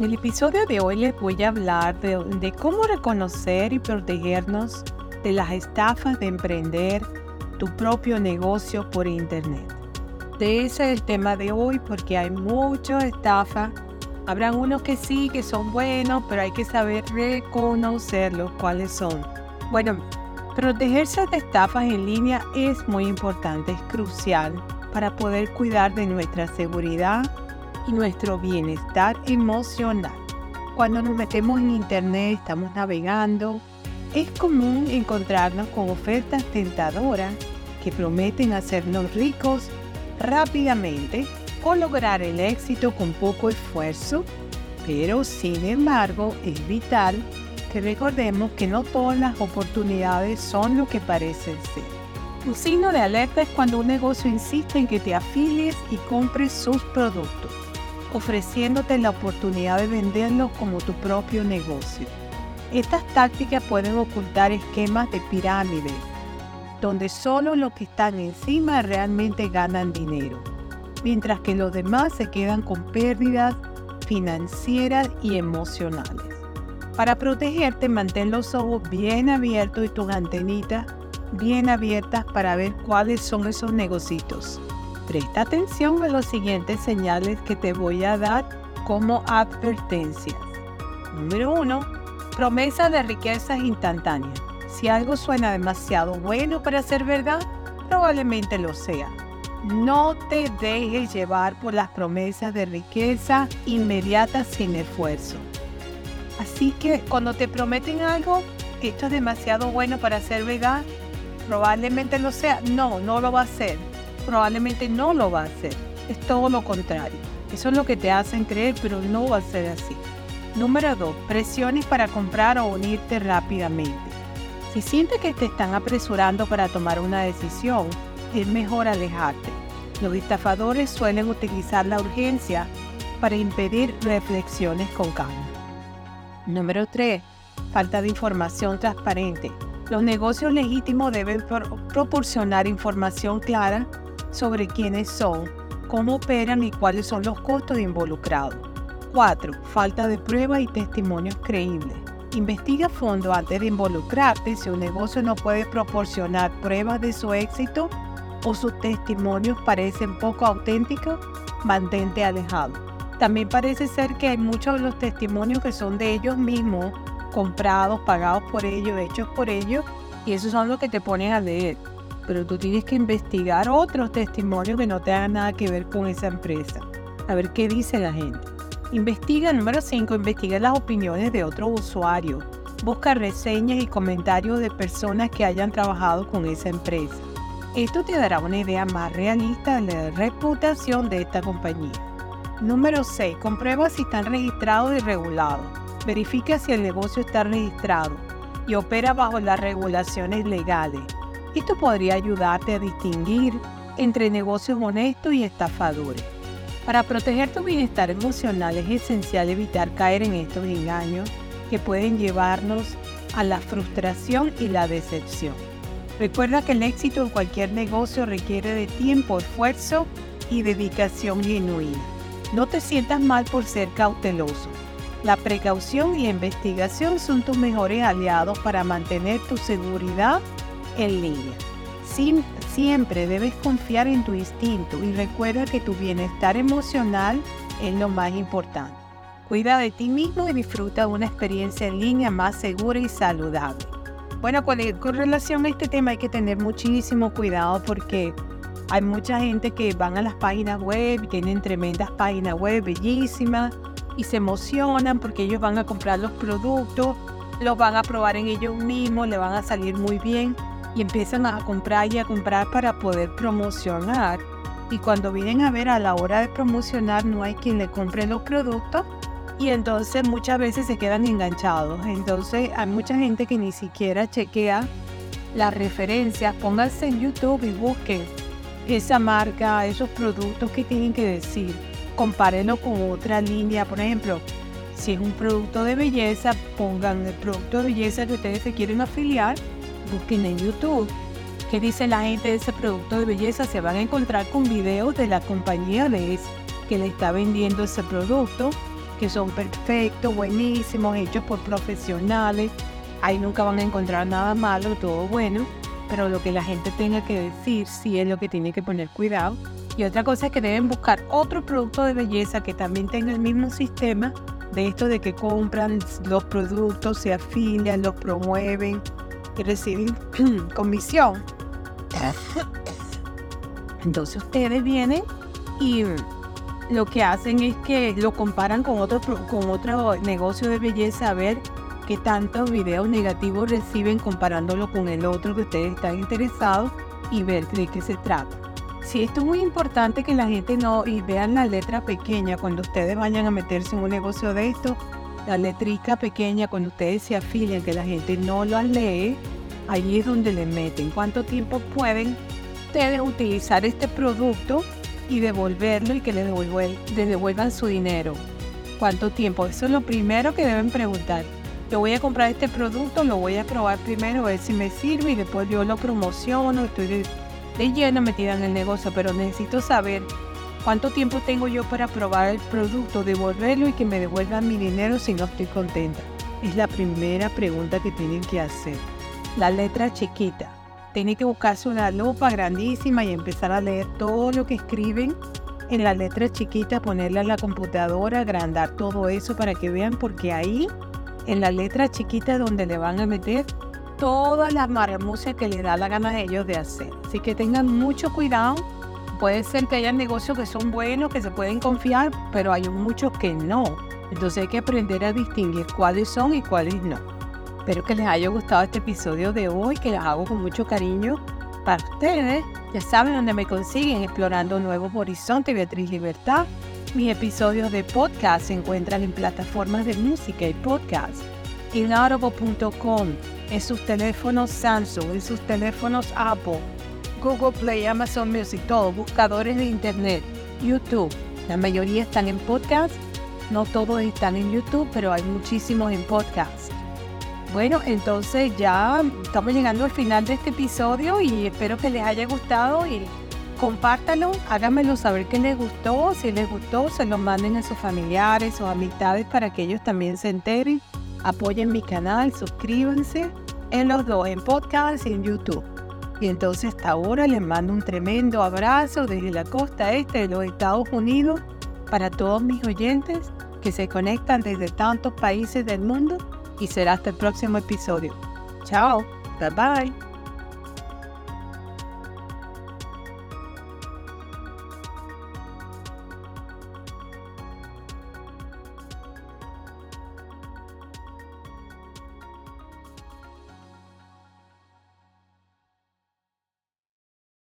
En el episodio de hoy les voy a hablar de, cómo reconocer y protegernos de las estafas de emprender tu propio negocio por internet. De ese es el tema de hoy porque hay muchas estafas. Habrán unos que sí, que son buenos, pero hay que saber reconocerlos, cuáles son. Bueno, protegerse de estafas en línea es muy importante, es crucial para poder cuidar de nuestra seguridad nuestro bienestar emocional. Cuando nos metemos en internet, estamos navegando, es común encontrarnos con ofertas tentadoras que prometen hacernos ricos rápidamente o lograr el éxito con poco esfuerzo, pero sin embargo es vital que recordemos que no todas las oportunidades son lo que parecen ser. Un signo de alerta es cuando un negocio insiste en que te afilies y compres sus productos ofreciéndote la oportunidad de venderlo como tu propio negocio. Estas tácticas pueden ocultar esquemas de pirámide, donde solo los que están encima realmente ganan dinero, mientras que los demás se quedan con pérdidas financieras y emocionales. Para protegerte, mantén los ojos bien abiertos y tus antenitas bien abiertas para ver cuáles son esos negocios Presta atención a las siguientes señales que te voy a dar como advertencias. Número 1. Promesa de riquezas instantáneas. Si algo suena demasiado bueno para ser verdad, probablemente lo sea. No te dejes llevar por las promesas de riqueza inmediata sin esfuerzo. Así que cuando te prometen algo, esto es demasiado bueno para ser verdad, probablemente lo sea. No, no lo va a ser probablemente no lo va a hacer. Es todo lo contrario. Eso es lo que te hacen creer, pero no va a ser así. Número 2. Presiones para comprar o unirte rápidamente. Si sientes que te están apresurando para tomar una decisión, es mejor alejarte. Los estafadores suelen utilizar la urgencia para impedir reflexiones con calma. Número 3. Falta de información transparente. Los negocios legítimos deben proporcionar información clara sobre quiénes son, cómo operan y cuáles son los costos involucrados. 4. Falta de pruebas y testimonios creíbles. Investiga a fondo antes de involucrarte si un negocio no puede proporcionar pruebas de su éxito o sus testimonios parecen poco auténticos, mantente alejado. También parece ser que hay muchos de los testimonios que son de ellos mismos, comprados, pagados por ellos, hechos por ellos, y esos son los que te ponen a leer pero tú tienes que investigar otros testimonios que no tengan nada que ver con esa empresa. A ver qué dice la gente. Investiga, número 5, investiga las opiniones de otros usuarios. Busca reseñas y comentarios de personas que hayan trabajado con esa empresa. Esto te dará una idea más realista de la reputación de esta compañía. Número 6. Comprueba si están registrados y regulados. Verifica si el negocio está registrado y opera bajo las regulaciones legales. Esto podría ayudarte a distinguir entre negocios honestos y estafadores. Para proteger tu bienestar emocional es esencial evitar caer en estos engaños que pueden llevarnos a la frustración y la decepción. Recuerda que el éxito en cualquier negocio requiere de tiempo, esfuerzo y dedicación genuina. No te sientas mal por ser cauteloso. La precaución y investigación son tus mejores aliados para mantener tu seguridad en línea. siempre debes confiar en tu instinto y recuerda que tu bienestar emocional es lo más importante. Cuida de ti mismo y disfruta de una experiencia en línea más segura y saludable. Bueno, con, con relación a este tema hay que tener muchísimo cuidado porque hay mucha gente que van a las páginas web, tienen tremendas páginas web bellísimas y se emocionan porque ellos van a comprar los productos, los van a probar en ellos mismos, le van a salir muy bien y empiezan a comprar y a comprar para poder promocionar. Y cuando vienen a ver a la hora de promocionar no hay quien le compre los productos y entonces muchas veces se quedan enganchados. Entonces hay mucha gente que ni siquiera chequea las referencias. Pónganse en YouTube y busquen esa marca, esos productos que tienen que decir. Compárenlo con otra línea. Por ejemplo, si es un producto de belleza, pongan el producto de belleza que ustedes se quieren afiliar busquen en YouTube qué dice la gente de ese producto de belleza, se van a encontrar con videos de la compañía de que le está vendiendo ese producto, que son perfectos, buenísimos, hechos por profesionales. Ahí nunca van a encontrar nada malo, todo bueno, pero lo que la gente tenga que decir sí es lo que tiene que poner cuidado. Y otra cosa es que deben buscar otro producto de belleza que también tenga el mismo sistema de esto de que compran los productos, se afilian, los promueven y reciben comisión. Entonces ustedes vienen y lo que hacen es que lo comparan con otro, con otro negocio de belleza a ver qué tantos videos negativos reciben comparándolo con el otro que ustedes están interesados y ver de qué se trata. Sí, esto es muy importante que la gente no y vean la letra pequeña cuando ustedes vayan a meterse en un negocio de esto, la letrica pequeña cuando ustedes se afilian, que la gente no lo lee, ahí es donde le meten. ¿Cuánto tiempo pueden ustedes utilizar este producto y devolverlo y que le devuelvan, devuelvan su dinero. ¿Cuánto tiempo? Eso es lo primero que deben preguntar. Yo voy a comprar este producto, lo voy a probar primero, a ver si me sirve y después yo lo promociono, estoy de, de lleno metida en el negocio, pero necesito saber cuánto tiempo tengo yo para probar el producto, devolverlo y que me devuelvan mi dinero si no estoy contenta. Es la primera pregunta que tienen que hacer. La letra chiquita tiene que buscarse una lupa grandísima y empezar a leer todo lo que escriben en la letra chiquita, ponerla en la computadora, agrandar todo eso para que vean, porque ahí, en la letra chiquita, donde le van a meter todas las maramusas que les da la gana a ellos de hacer. Así que tengan mucho cuidado. Puede ser que haya negocios que son buenos, que se pueden confiar, pero hay muchos que no. Entonces hay que aprender a distinguir cuáles son y cuáles no. Espero que les haya gustado este episodio de hoy, que los hago con mucho cariño para ustedes. Ya saben dónde me consiguen explorando nuevos horizontes, Beatriz Libertad. Mis episodios de podcast se encuentran en plataformas de música y podcast. Inaudible.com, en sus teléfonos Samsung, en sus teléfonos Apple, Google Play, Amazon Music, todos, buscadores de Internet, YouTube. La mayoría están en podcast, no todos están en YouTube, pero hay muchísimos en podcast. Bueno, entonces ya estamos llegando al final de este episodio y espero que les haya gustado y compártanlo, háganmelo saber que les gustó, si les gustó, se lo manden a sus familiares o amistades para que ellos también se enteren. Apoyen mi canal, suscríbanse en los dos, en podcast y en YouTube. Y entonces hasta ahora les mando un tremendo abrazo desde la costa este de los Estados Unidos para todos mis oyentes que se conectan desde tantos países del mundo y será hasta el próximo episodio. Chao, bye bye.